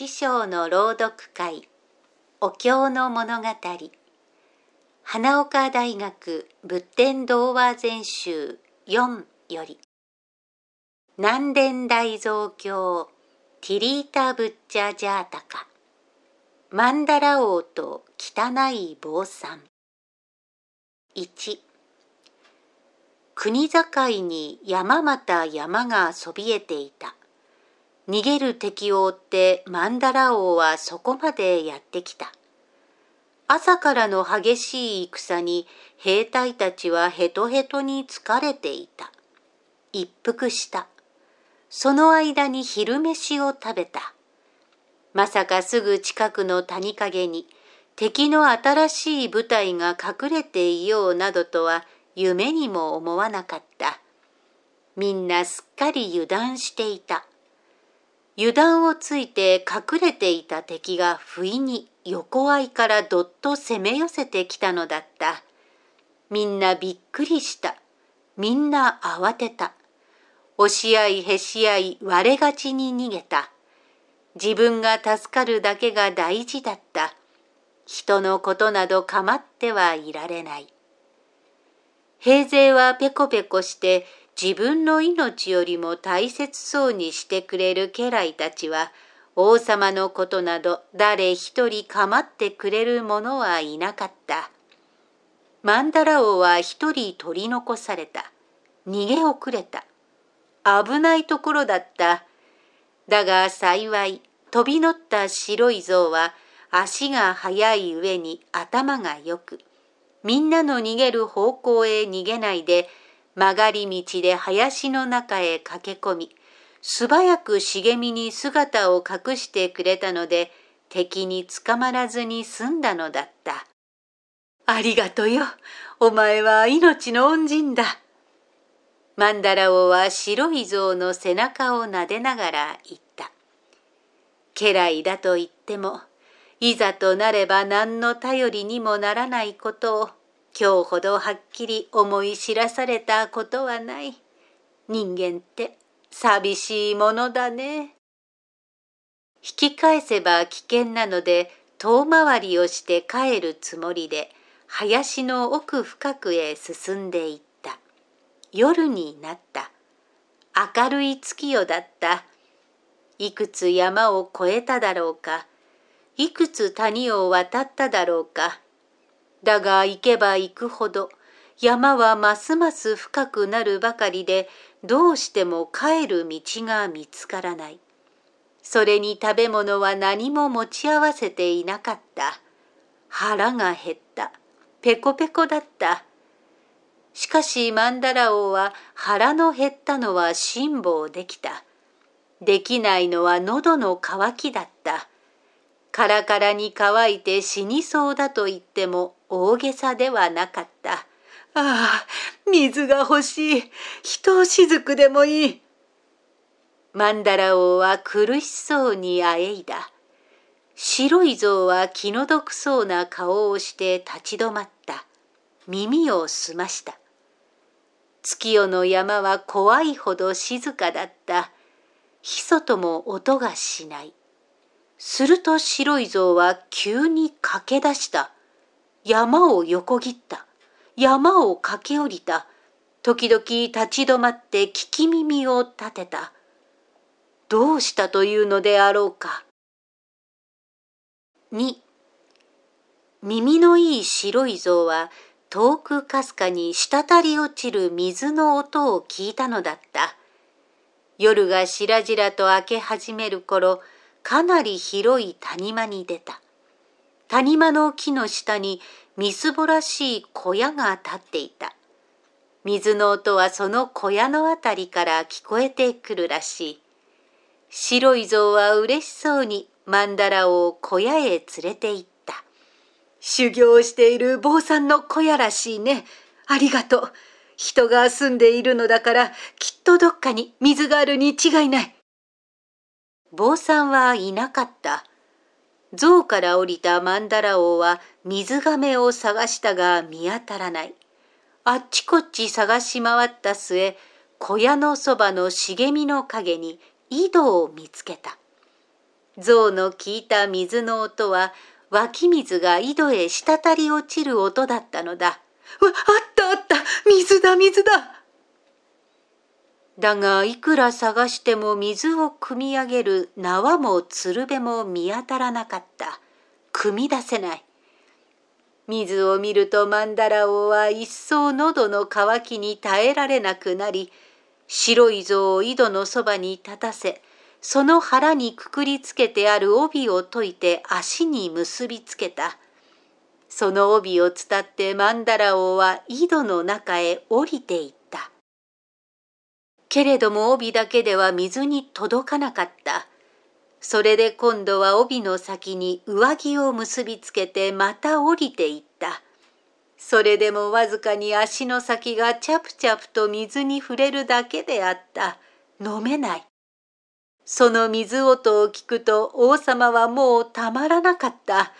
師匠の朗読会お経の物語。花岡大学仏典童話全集4より。南伝大蔵経ティリータ・ブッチャ・ジャータカ。マンダラ王と汚い坊さん。1国境に山また山がそびえていた。逃げる敵を追ってマンダラ王はそこまでやってきた。朝からの激しい戦に兵隊たちはヘトヘトに疲れていた。一服した。その間に昼飯を食べた。まさかすぐ近くの谷陰に敵の新しい部隊が隠れていようなどとは夢にも思わなかった。みんなすっかり油断していた。油断をついて隠れていた敵が不意に横合いからどっと攻め寄せてきたのだった。みんなびっくりした。みんな慌てた。押し合いへし合い割れがちに逃げた。自分が助かるだけが大事だった。人のことなど構ってはいられない。平勢はペコペコして自分の命よりも大切そうにしてくれる家来たちは、王様のことなど誰一人構ってくれる者はいなかった。マンダラ王は一人取り残された。逃げ遅れた。危ないところだった。だが幸い、飛び乗った白い象は足が速い上に頭がよく、みんなの逃げる方向へ逃げないで曲がり道で林の中へ駆け込み、素早く茂みに姿を隠してくれたので、敵に捕まらずに済んだのだった。ありがとよ。お前は命の恩人だ。マンダラオは白い象の背中を撫でながら言った。家来だと言っても、いざとなれば何の頼りにもならないことを今日ほどはっきり思い知らされたことはない。人間って寂しいものだね。引き返せば危険なので遠回りをして帰るつもりで林の奥深くへ進んでいった。夜になった。明るい月夜だった。いくつ山を越えただろうか。いくつ谷を渡っただろうか。だが行けば行くほど山はますます深くなるばかりでどうしても帰る道が見つからない。それに食べ物は何も持ち合わせていなかった。腹が減った。ペコペコだった。しかしマンダラ王は腹の減ったのは辛抱できた。できないのは喉の渇きだった。カラカラに乾いて死にそうだと言っても大げさではなかった。ああ、水が欲しい。一雫でもいい。マンダラ王は苦しそうにあえいだ。白い象は気の毒そうな顔をして立ち止まった。耳を澄ました。月夜の山は怖いほど静かだった。ひそとも音がしない。すると白い象は急に駆け出した。山を横切った。山を駆け下りた。時々立ち止まって聞き耳を立てた。どうしたというのであろうか。2耳のいい白い象は遠くかすかに滴り落ちる水の音を聞いたのだった。夜がしらじらと明け始める頃、かなり広い谷間に出た。谷間の木の下にみすぼらしい小屋が立っていた。水の音はその小屋のあたりから聞こえてくるらしい。白い象は嬉しそうにマンダラを小屋へ連れて行った。修行している坊さんの小屋らしいね。ありがとう。人が住んでいるのだからきっとどっかに水があるに違いない。坊さんはいなかった。象から降りたマンダラ王は水亀を探したが見当たらない。あっちこっち探し回った末、小屋のそばの茂みの陰に井戸を見つけた。象の聞いた水の音は湧き水が井戸へ滴り落ちる音だったのだ。わ、あったあった水だ水だだがいくら探しても水を汲み上げる縄も鶴瓶も見当たらなかった。汲み出せない。水を見ると曼荼羅王は一層喉の渇きに耐えられなくなり、白い像を井戸のそばに立たせ、その腹にくくりつけてある帯を解いて足に結びつけた。その帯を伝って曼荼羅王は井戸の中へ降りていった。けれども帯だけでは水に届かなかった。それで今度は帯の先に上着を結びつけてまた降りていった。それでもわずかに足の先がチャプチャプと水に触れるだけであった。飲めない。その水音を聞くと王様はもうたまらなかった。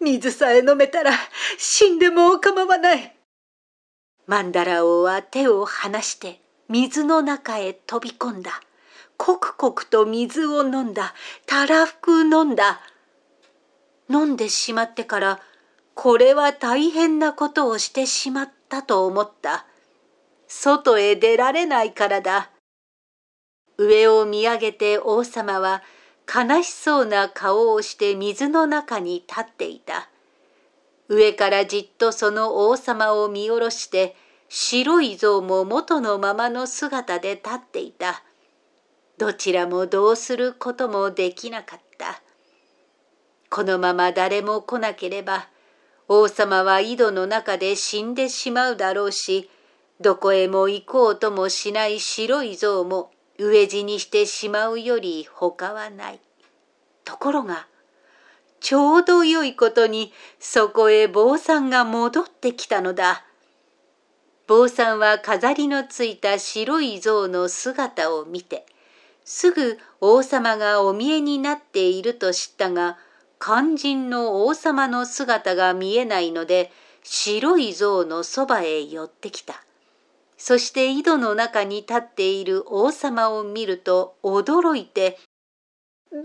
水さえ飲めたら死んでも構わない。マンダラ王は手を離して水の中へ飛び込んだ。刻々と水を飲んだ。たらふく飲んだ。飲んでしまってから、これは大変なことをしてしまったと思った。外へ出られないからだ。上を見上げて王様は悲しそうな顔をして水の中に立っていた。上からじっとその王様を見下ろして白い像も元のままの姿で立っていた。どちらもどうすることもできなかった。このまま誰も来なければ、王様は井戸の中で死んでしまうだろうし、どこへも行こうともしない白い像も飢え死にしてしまうより他はない。ところが、ちょうど良いことにそこへ坊さんが戻ってきたのだ。坊さんは飾りのついた白い象の姿を見て、すぐ王様がお見えになっていると知ったが、肝心の王様の姿が見えないので、白い象のそばへ寄ってきた。そして井戸の中に立っている王様を見ると驚いて、どう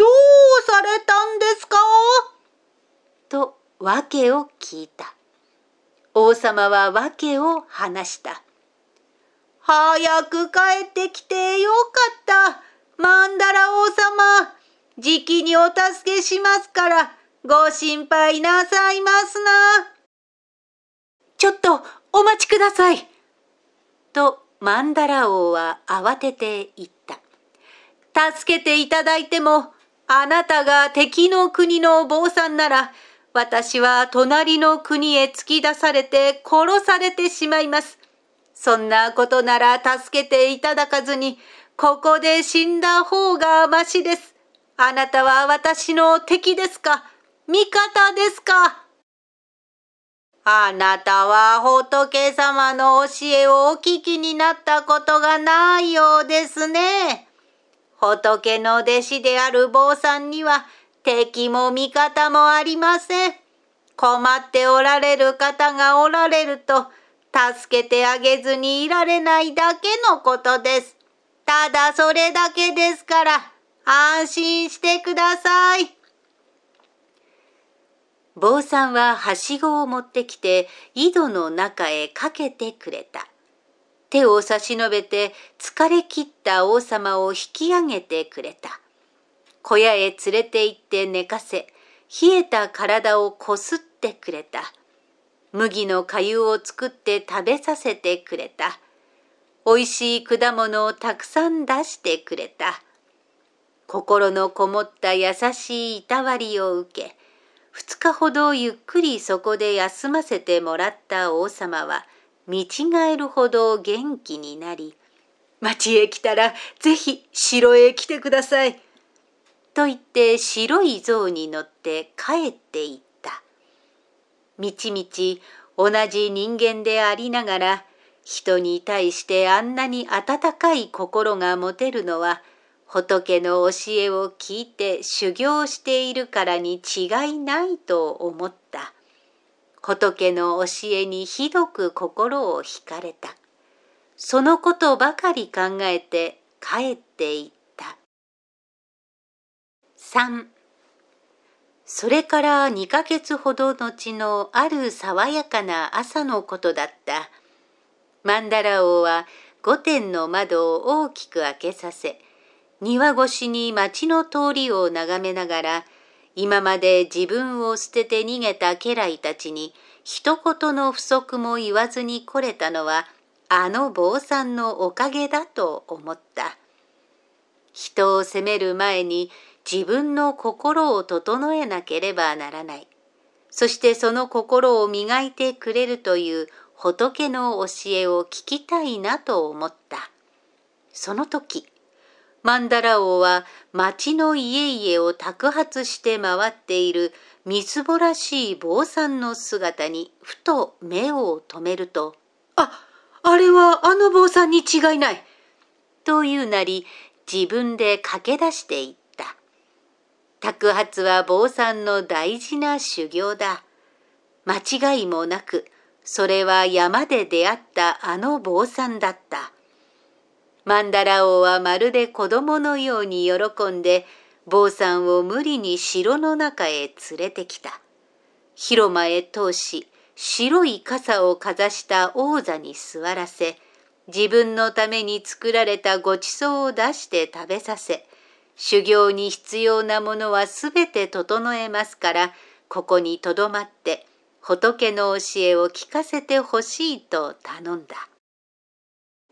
されたんですか？と訳を聞いた。王様は訳を話した。早く帰ってきてよかった。マンダラ王様。じきにお助けしますから、ご心配なさいますな。ちょっとお待ちください。とマンダラ王は慌てて言った。助けていただいても、あなたが敵の国の坊さんなら、私は隣の国へ突き出されて殺されてしまいます。そんなことなら助けていただかずに、ここで死んだ方がましです。あなたは私の敵ですか？味方ですか？あなたは仏様の教えをお聞きになったことがないようですね。仏の弟子である坊さんには敵も味方もありません。困っておられる方がおられると、助けてあげずにいられないだけのことです。ただそれだけですから、安心してください。坊さんははしごを持ってきて井戸の中へかけてくれた。手を差し伸べて疲れ切った王様を引き上げてくれた。小屋へ連れて行って寝かせ、冷えた体をこすってくれた。麦の粥を作って食べさせてくれた。おいしい果物をたくさん出してくれた。心のこもった優しいいたわりを受け、二日ほどゆっくりそこで休ませてもらった王様は、見違えるほど元気になり、町へ来たらぜひ城へ来てください。と言って白い象に乗って帰っていった。みちみち同じ人間でありながら人に対してあんなに温かい心が持てるのは仏の教えを聞いて修行しているからに違いないと思った。仏の教えにひどく心を惹かれた。そのことばかり考えて帰っていった。3それから2ヶ月ほど後のある爽やかな朝のことだった。マンダラ王は御殿の窓を大きく開けさせ、庭越しに町の通りを眺めながら、今まで自分を捨てて逃げた家来たちに一言の不足も言わずに来れたのは、あの坊さんのおかげだと思った。人を責める前に自分の心を整えなければならない。そしてその心を磨いてくれるという仏の教えを聞きたいなと思った。その時、マンダラ王は町の家々を托発して回っているみすぼらしい坊さんの姿にふと目を留めると、あ、あれはあの坊さんに違いない。というなり自分で駆け出していった。托発は坊さんの大事な修行だ。間違いもなく、それは山で出会ったあの坊さんだった。マンダラ王はまるで子供のように喜んで、坊さんを無理に城の中へ連れてきた。広間へ通し、白い傘をかざした王座に座らせ、自分のために作られたごちそうを出して食べさせ、修行に必要なものはすべて整えますから、ここにとどまって、仏の教えを聞かせてほしいと頼んだ。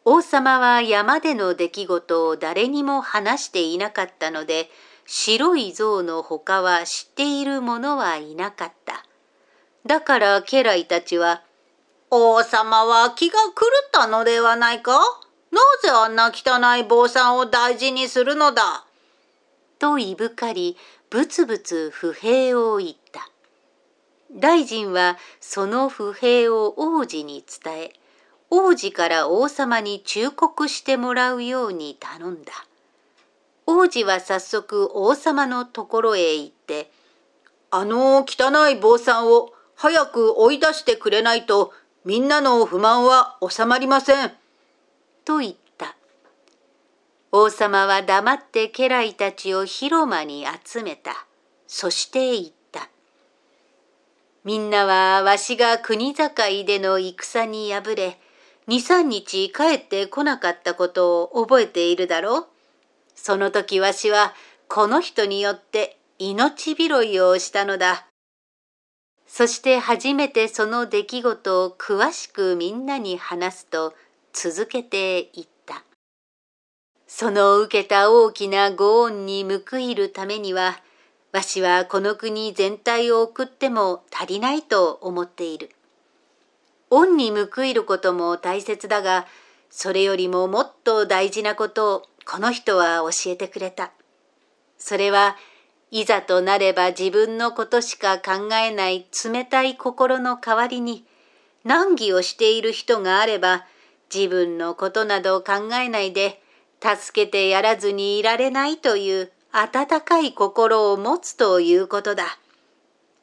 王様は山での出来事を誰にも話していなかったので、白い像の他は知っている者はいなかった。だから家来たちは、王様は気が狂ったのではないか？なぜあんな汚い坊さんを大事にするのだ？といぶかり、ぶつぶつ不平を言った。大臣はその不平を王子に伝え、王子から王様に忠告してもらうように頼んだ。王子は早速王様のところへ行って、あの汚い坊さんを早く追い出してくれないとみんなの不満は収まりません。と言った。王様は黙って家来たちを広間に集めた。そして言った。みんなはわしが国境での戦に敗れ、二三日帰ってこなかったことを覚えているだろうその時わしはこの人によって命拾いをしたのだ。そして初めてその出来事を詳しくみんなに話すと続けて言った。その受けた大きなご恩に報いるためには、わしはこの国全体を送っても足りないと思っている。恩に報いることも大切だが、それよりももっと大事なことをこの人は教えてくれた。それはいざとなれば自分のことしか考えない冷たい心の代わりに難儀をしている人があれば自分のことなど考えないで助けてやらずにいられないという温かい心を持つということだ。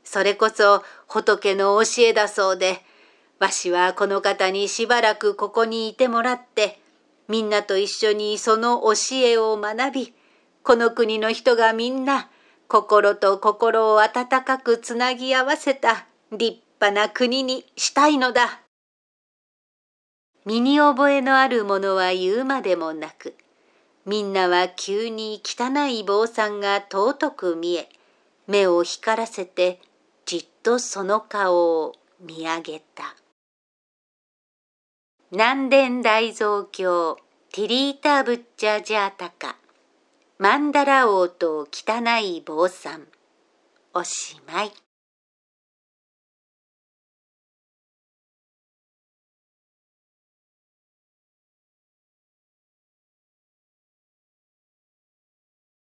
それこそ仏の教えだそうで、わしはこの方にしばらくここにいてもらって、みんなと一緒にその教えを学び、この国の人がみんな心と心を温かくつなぎ合わせた立派な国にしたいのだ。身に覚えのあるものは言うまでもなく、みんなは急に汚い坊さんが尊く見え、目を光らせてじっとその顔を見上げた。南伝大蔵経ティリータ・ブッチャ・ジャータカ。マンダラ王と汚い坊さん。おしまい。